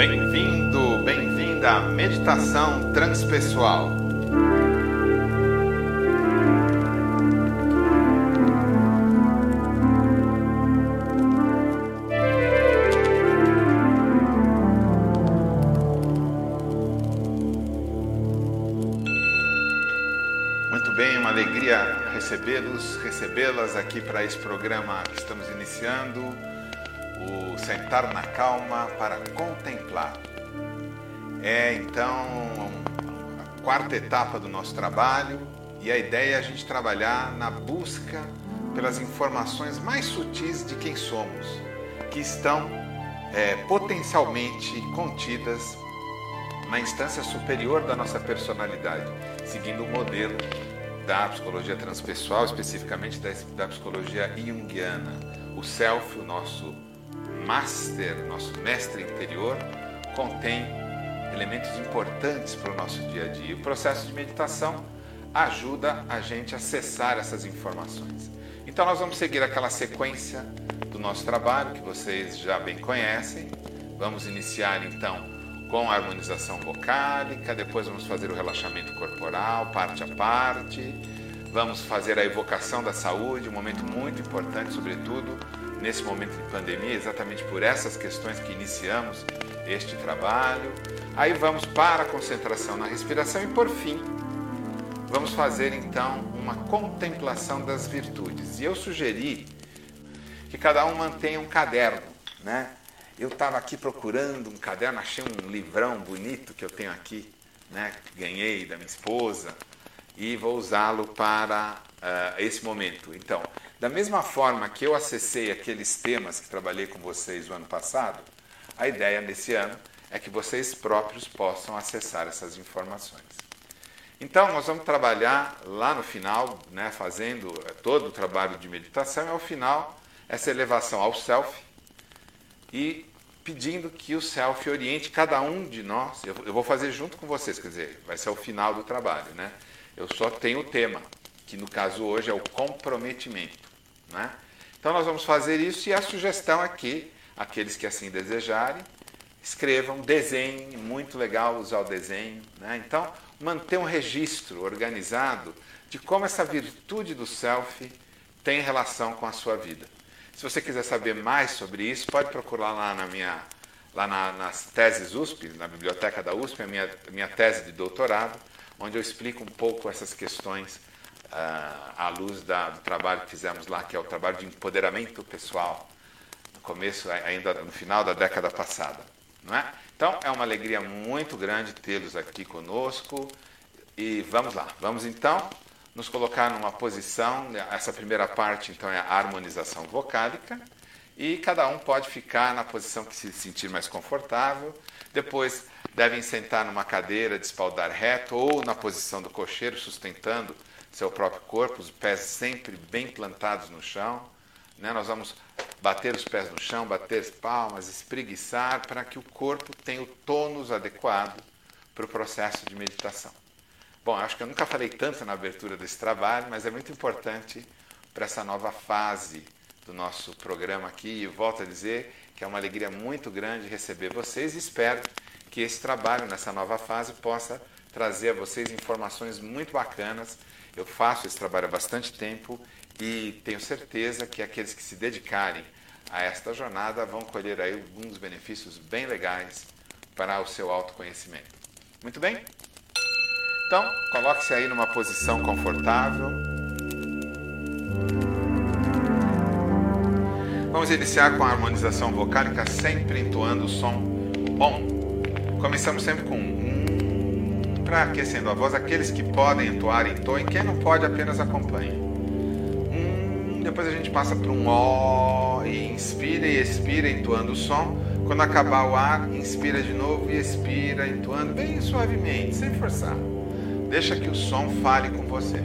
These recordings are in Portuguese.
Bem-vindo, bem-vinda à Meditação Transpessoal. Muito bem, uma alegria recebê-los, recebê-las aqui para esse programa que estamos iniciando sentar na calma para contemplar. É então a quarta etapa do nosso trabalho e a ideia é a gente trabalhar na busca pelas informações mais sutis de quem somos, que estão é, potencialmente contidas na instância superior da nossa personalidade, seguindo o modelo da psicologia transpessoal, especificamente da, da psicologia junguiana. O self, o nosso master, nosso mestre interior, contém elementos importantes para o nosso dia a dia. O processo de meditação ajuda a gente a acessar essas informações. Então, nós vamos seguir aquela sequência do nosso trabalho que vocês já bem conhecem. Vamos iniciar então com a harmonização vocálica, depois vamos fazer o relaxamento corporal, parte a parte. Vamos fazer a evocação da saúde, um momento muito importante, sobretudo nesse momento de pandemia, exatamente por essas questões que iniciamos este trabalho. Aí vamos para a concentração na respiração e, por fim, vamos fazer então uma contemplação das virtudes. E eu sugeri que cada um mantenha um caderno, né? Eu estava aqui procurando um caderno, achei um livrão bonito que eu tenho aqui, né? Ganhei da minha esposa e vou usá-lo para uh, esse momento. Então, da mesma forma que eu acessei aqueles temas que trabalhei com vocês o ano passado, a ideia nesse ano é que vocês próprios possam acessar essas informações. Então, nós vamos trabalhar lá no final, né, fazendo eh, todo o trabalho de meditação, e ao final, essa elevação ao self e pedindo que o self oriente cada um de nós. Eu, vou fazer junto com vocês, quer dizer, vai ser o final do trabalho, né? Eu só tenho o tema, que no caso hoje é o comprometimento. Né? Então nós vamos fazer isso e a sugestão aqui, aqueles que assim desejarem, escrevam, desenhem, muito legal usar o desenho. Né? Então, manter um registro organizado de como essa virtude do self tem relação com a sua vida. Se você quiser saber mais sobre isso, pode procurar lá na minha lá na, nas teses USP, na biblioteca da USP, a minha, minha tese de doutorado, onde eu explico um pouco essas questões à luz da, do trabalho que fizemos lá, que é o trabalho de empoderamento pessoal, no começo, ainda no final da década passada. Não é? Então, é uma alegria muito grande tê-los aqui conosco. E vamos lá, vamos então nos colocar numa posição. Essa primeira parte, então, é a harmonização vocálica. E cada um pode ficar na posição que se sentir mais confortável. Depois, devem sentar numa cadeira de espaldar reto ou na posição do cocheiro, sustentando seu próprio corpo, os pés sempre bem plantados no chão. Né? Nós vamos bater os pés no chão, bater as palmas, espreguiçar para que o corpo tenha o tônus adequado para o processo de meditação. Bom, acho que eu nunca falei tanto na abertura desse trabalho, mas é muito importante para essa nova fase do nosso programa aqui. E volto a dizer que é uma alegria muito grande receber vocês e espero que esse trabalho nessa nova fase possa trazer a vocês informações muito bacanas eu faço esse trabalho há bastante tempo e tenho certeza que aqueles que se dedicarem a esta jornada vão colher aí alguns benefícios bem legais para o seu autoconhecimento. Muito bem? Então, coloque-se aí numa posição confortável. Vamos iniciar com a harmonização vocálica, sempre entoando o som bom. Começamos sempre com aquecendo a voz, aqueles que podem entoar, entoem, quem não pode apenas acompanhe. Hum, depois a gente passa para um ó e inspira e expira entoando o som. Quando acabar o ar, inspira de novo e expira entoando bem suavemente, sem forçar. Deixa que o som fale com você.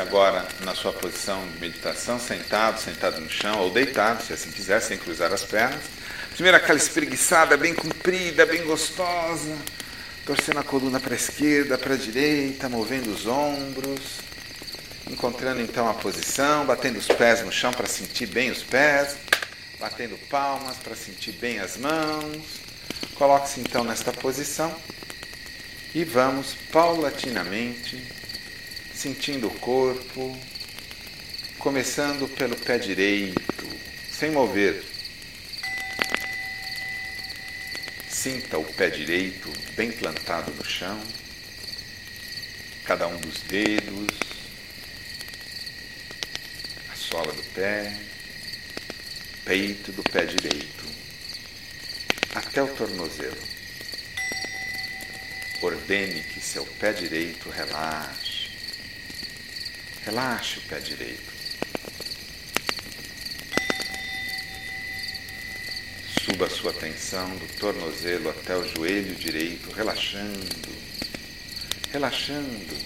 Agora na sua posição de meditação, sentado, sentado no chão ou deitado, se assim quiser, sem cruzar as pernas. Primeiro aquela espreguiçada bem comprida, bem gostosa, torcendo a coluna para a esquerda, para a direita, movendo os ombros, encontrando então a posição, batendo os pés no chão para sentir bem os pés, batendo palmas para sentir bem as mãos. Coloque-se então nesta posição e vamos paulatinamente sentindo o corpo, começando pelo pé direito, sem mover. Sinta o pé direito bem plantado no chão, cada um dos dedos, a sola do pé, peito do pé direito, até o tornozelo. Ordene que seu pé direito relaxe Relaxe o pé direito. Suba a sua atenção do tornozelo até o joelho direito, relaxando, relaxando.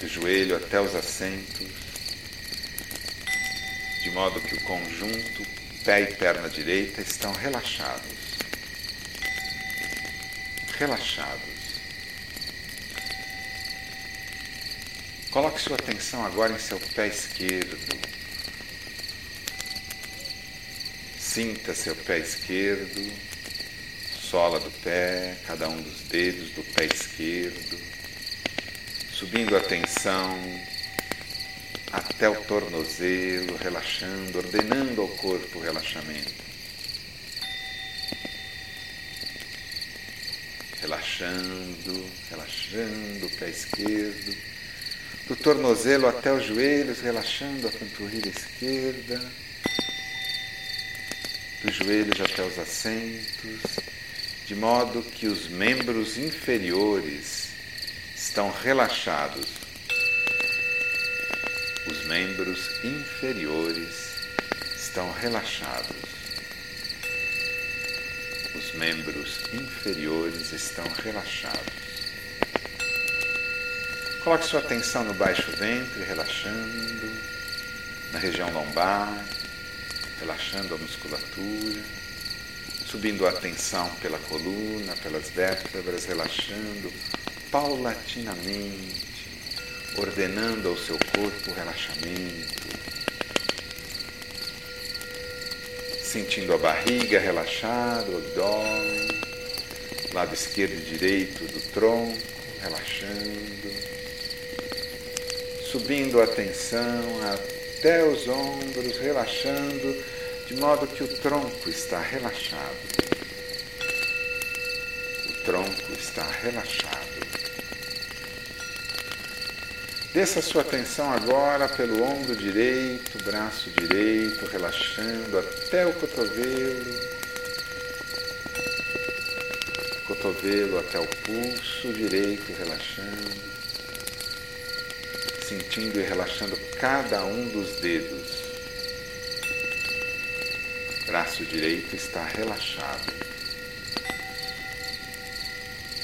Do joelho até os assentos, de modo que o conjunto pé e perna direita estão relaxados. Relaxados. Coloque sua atenção agora em seu pé esquerdo. Sinta seu pé esquerdo, sola do pé, cada um dos dedos do pé esquerdo, subindo a atenção até o tornozelo, relaxando, ordenando ao corpo o relaxamento. Relaxando, relaxando o pé esquerdo do tornozelo até os joelhos, relaxando a panturrilha esquerda, dos joelhos até os assentos, de modo que os membros inferiores estão relaxados. Os membros inferiores estão relaxados. Os membros inferiores estão relaxados. Coloque sua atenção no baixo ventre, relaxando, na região lombar, relaxando a musculatura, subindo a atenção pela coluna, pelas vértebras, relaxando paulatinamente, ordenando ao seu corpo o relaxamento, sentindo a barriga relaxada, o abdômen, lado esquerdo e direito do tronco, relaxando subindo a tensão até os ombros, relaxando, de modo que o tronco está relaxado. O tronco está relaxado. Desça sua atenção agora pelo ombro direito, braço direito, relaxando até o cotovelo. Cotovelo até o pulso direito, relaxando sentindo e relaxando cada um dos dedos. Braço direito está relaxado.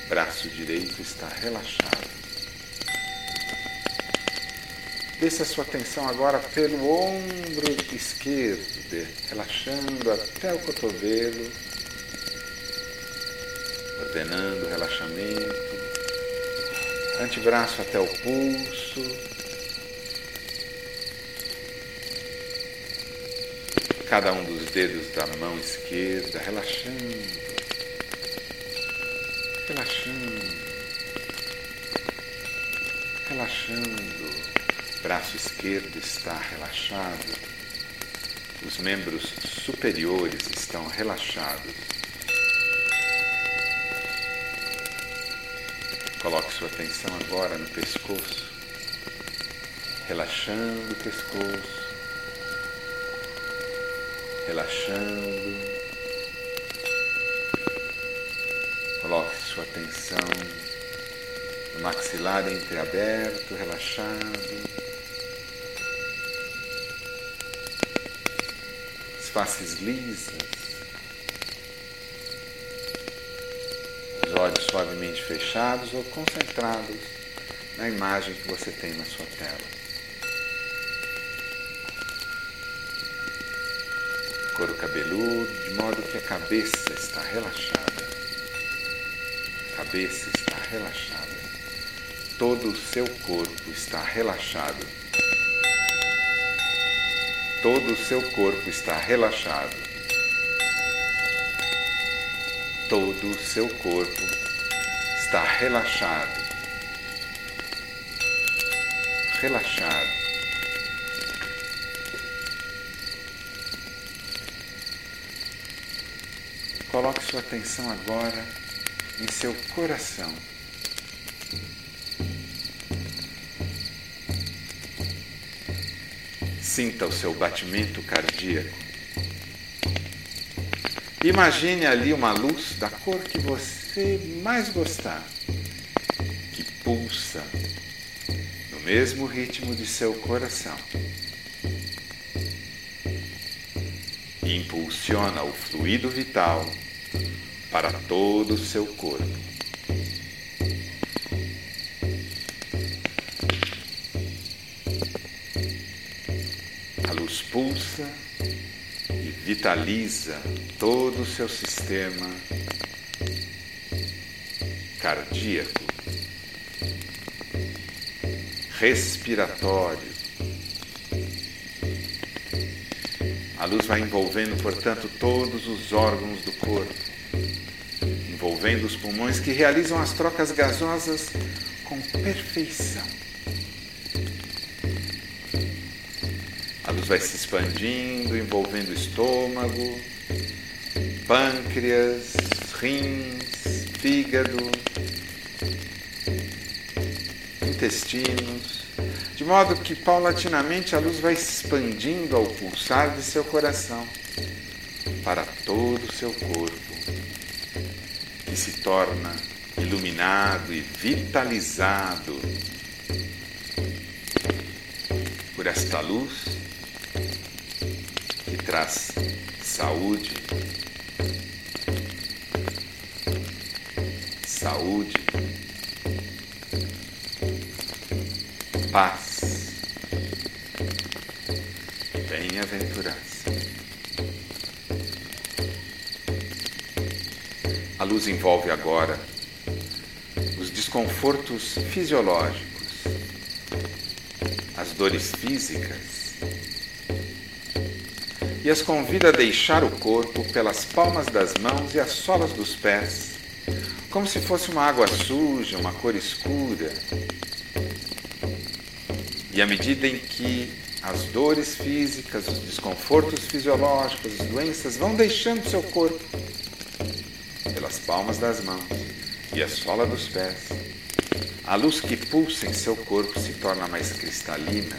Braço direito está relaxado. Desça a sua atenção agora pelo ombro esquerdo, relaxando até o cotovelo, ordenando o relaxamento, antebraço até o pulso, cada um dos dedos da mão esquerda, relaxando, relaxando, relaxando. Braço esquerdo está relaxado, os membros superiores estão relaxados. Coloque sua atenção agora no pescoço, relaxando o pescoço relaxando. Coloque sua atenção no maxilar entreaberto, relaxado. As faces lisas. Os olhos suavemente fechados ou concentrados na imagem que você tem na sua tela. Couro cabeludo, de modo que a cabeça está relaxada. A cabeça está relaxada. Todo o seu corpo está relaxado. Todo o seu corpo está relaxado. Todo o seu corpo está relaxado. Relaxado. Coloque sua atenção agora em seu coração. Sinta o seu batimento cardíaco. Imagine ali uma luz da cor que você mais gostar, que pulsa no mesmo ritmo de seu coração e impulsiona o fluido vital para todo o seu corpo. A luz pulsa vitaliza todo o seu sistema cardíaco, respiratório. A luz vai envolvendo, portanto, todos os órgãos do corpo, envolvendo os pulmões que realizam as trocas gasosas com perfeição. Vai se expandindo, envolvendo o estômago, pâncreas, rins, fígado, intestinos, de modo que paulatinamente a luz vai se expandindo ao pulsar de seu coração para todo o seu corpo, que se torna iluminado e vitalizado por esta luz traz saúde, saúde, paz. Bem-aventurança. A luz envolve agora os desconfortos fisiológicos, as dores físicas e as convida a deixar o corpo pelas palmas das mãos e as solas dos pés, como se fosse uma água suja, uma cor escura. E à medida em que as dores físicas, os desconfortos fisiológicos, as doenças vão deixando seu corpo pelas palmas das mãos e a sola dos pés, a luz que pulsa em seu corpo se torna mais cristalina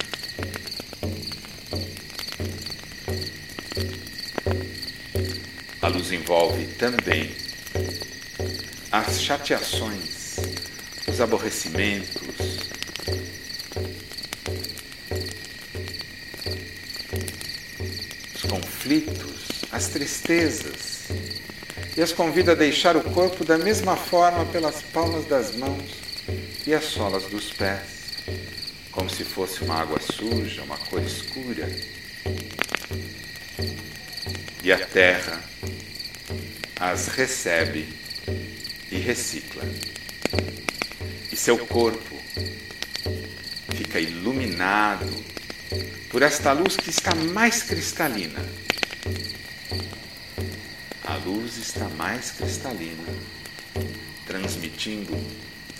Luz envolve também as chateações, os aborrecimentos, os conflitos, as tristezas, e as convida a deixar o corpo da mesma forma pelas palmas das mãos e as solas dos pés, como se fosse uma água suja, uma cor escura. E a terra as recebe e recicla. E seu corpo fica iluminado por esta luz que está mais cristalina. A luz está mais cristalina, transmitindo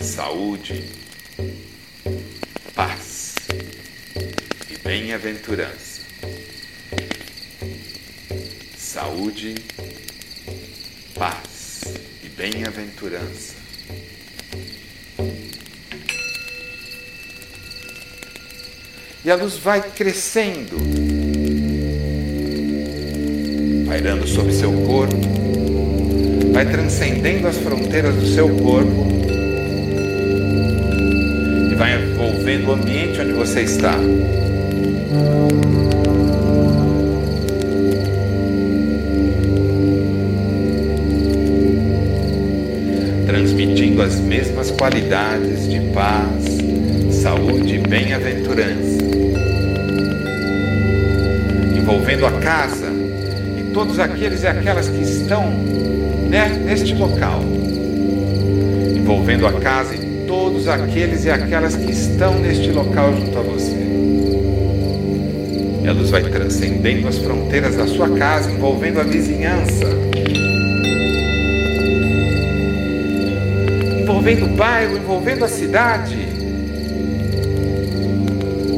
saúde, paz e bem-aventurança. Saúde paz e bem-aventurança. E a luz vai crescendo, pairando sobre seu corpo, vai transcendendo as fronteiras do seu corpo e vai envolvendo o ambiente onde você está. Transmitindo as mesmas qualidades de paz, saúde e bem-aventurança, envolvendo a casa e todos aqueles e aquelas que estão neste local, envolvendo a casa e todos aqueles e aquelas que estão neste local junto a você. A luz vai transcendendo as fronteiras da sua casa, envolvendo a vizinhança, envolvendo o bairro, envolvendo a cidade,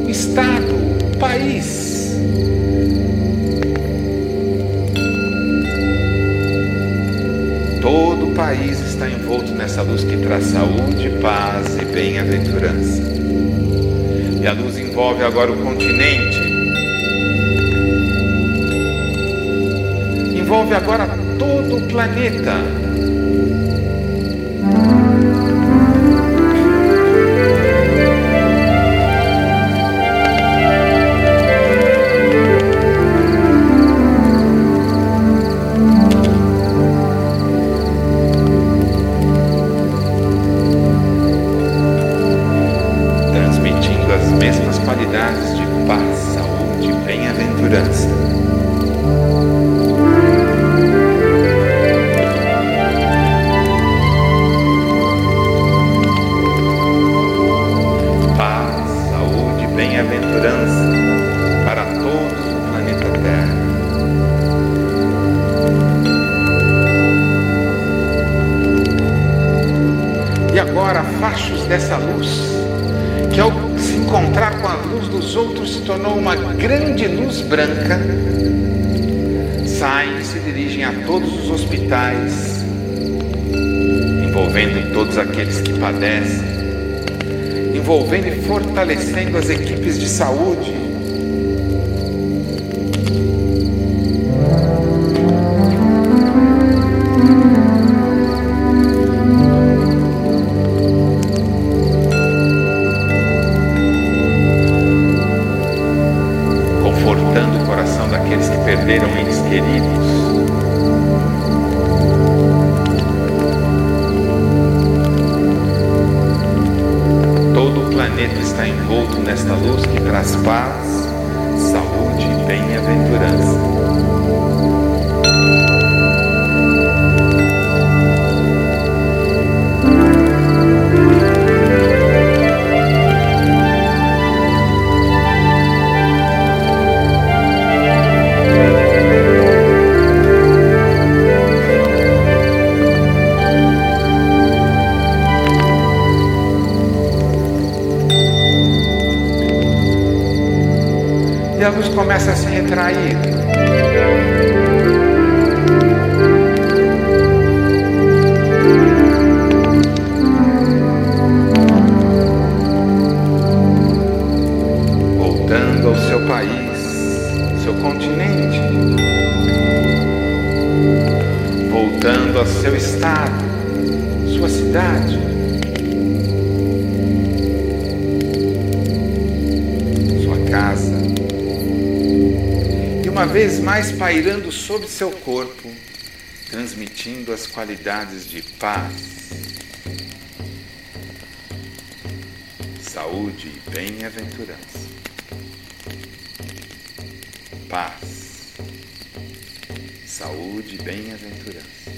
o estado, o país. Todo o país está envolto nessa luz que traz saúde, paz e bem-aventurança. E a luz envolve agora o continente. Envolve agora todo o planeta. Se tornou uma grande luz branca, saem e se dirigem a todos os hospitais, envolvendo todos aqueles que padecem, envolvendo e fortalecendo as equipes de saúde planeta está envolto nesta luz que traz paz, saúde e bem-aventurança. Começa a se retrair. Voltando ao seu país, seu continente, voltando ao seu estado, sua cidade. Uma vez mais pairando sobre seu corpo, transmitindo as qualidades de paz, saúde e bem-aventurança. Paz, saúde e bem-aventurança.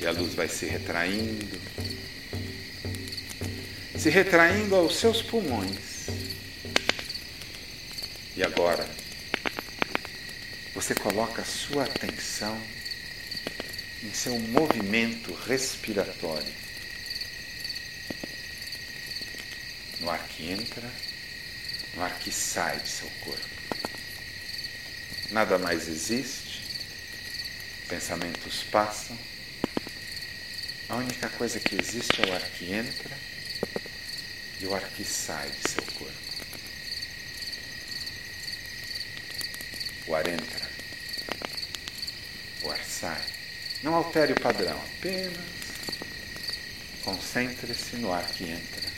E a luz vai se retraindo, se retraindo aos seus pulmões agora, você coloca a sua atenção em seu movimento respiratório. No ar que entra, no ar que sai de seu corpo. Nada mais existe, pensamentos passam. A única coisa que existe é o ar que entra e o ar que sai de seu corpo. O ar entra, o ar sai. Não altere o padrão, apenas concentre-se no ar que entra,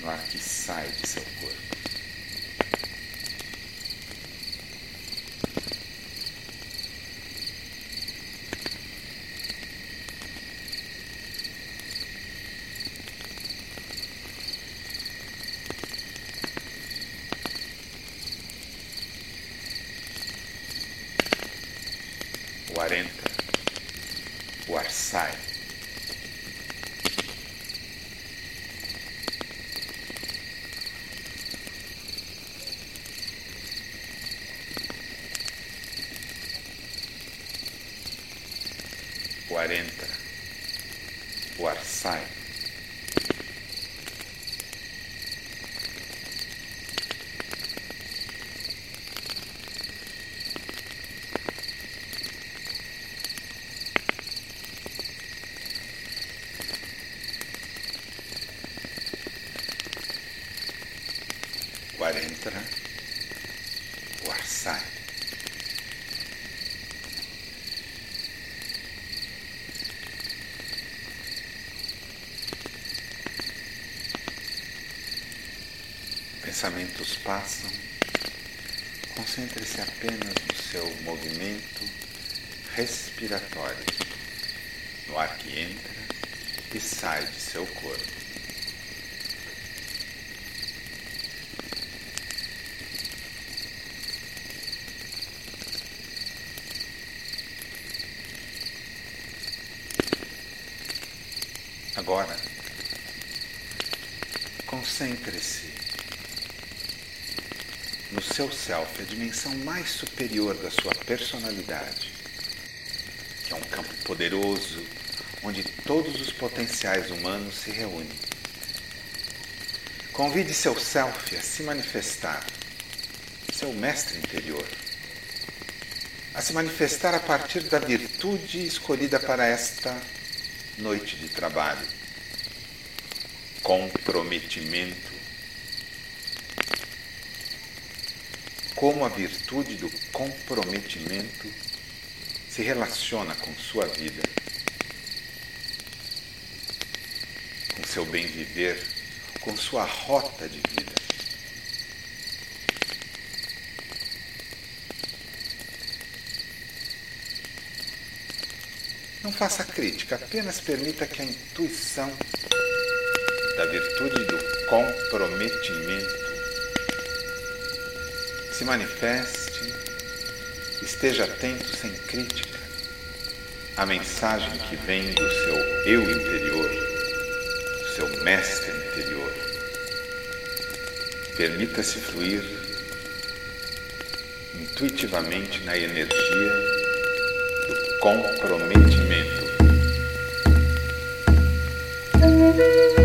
no ar que sai de seu corpo. Quarenta, o ar sai. O ar entra, o ar sai. Pensamentos passam. Concentre-se apenas no seu movimento respiratório, no ar que entra e sai de seu corpo. Agora, concentre-se no seu self, a dimensão mais superior da sua personalidade, que é um campo poderoso onde todos os potenciais humanos se reúnem. Convide seu self a se manifestar, seu mestre interior, a se manifestar a partir da virtude escolhida para esta noite de trabalho. Comprometimento. Como a virtude do comprometimento se relaciona com sua vida, com seu bem viver, com sua rota de vida. Não faça crítica, apenas permita que a intuição da virtude do comprometimento se manifeste, esteja atento sem crítica à mensagem que vem do seu eu interior, do seu mestre interior. Permita-se fluir intuitivamente na energia comprometimento. comprometimento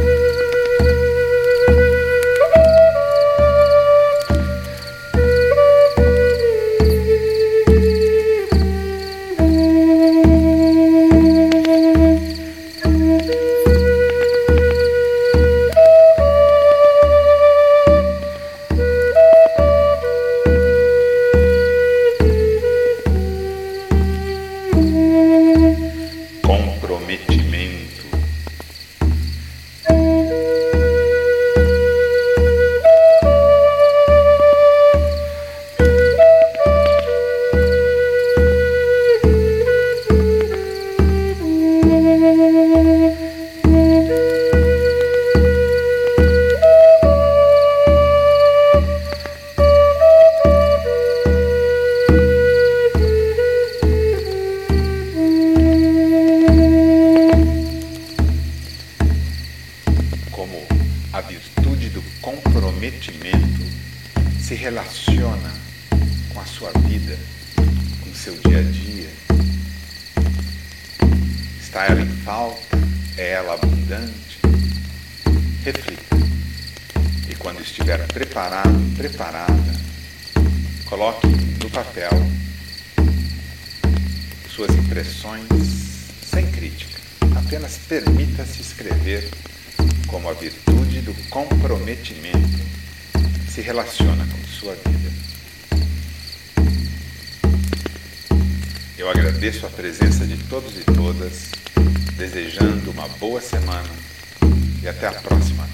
suas impressões sem crítica. Apenas permita-se escrever como a virtude do comprometimento se relaciona com sua vida. Eu agradeço a presença de todos e todas, desejando uma boa semana e até a próxima.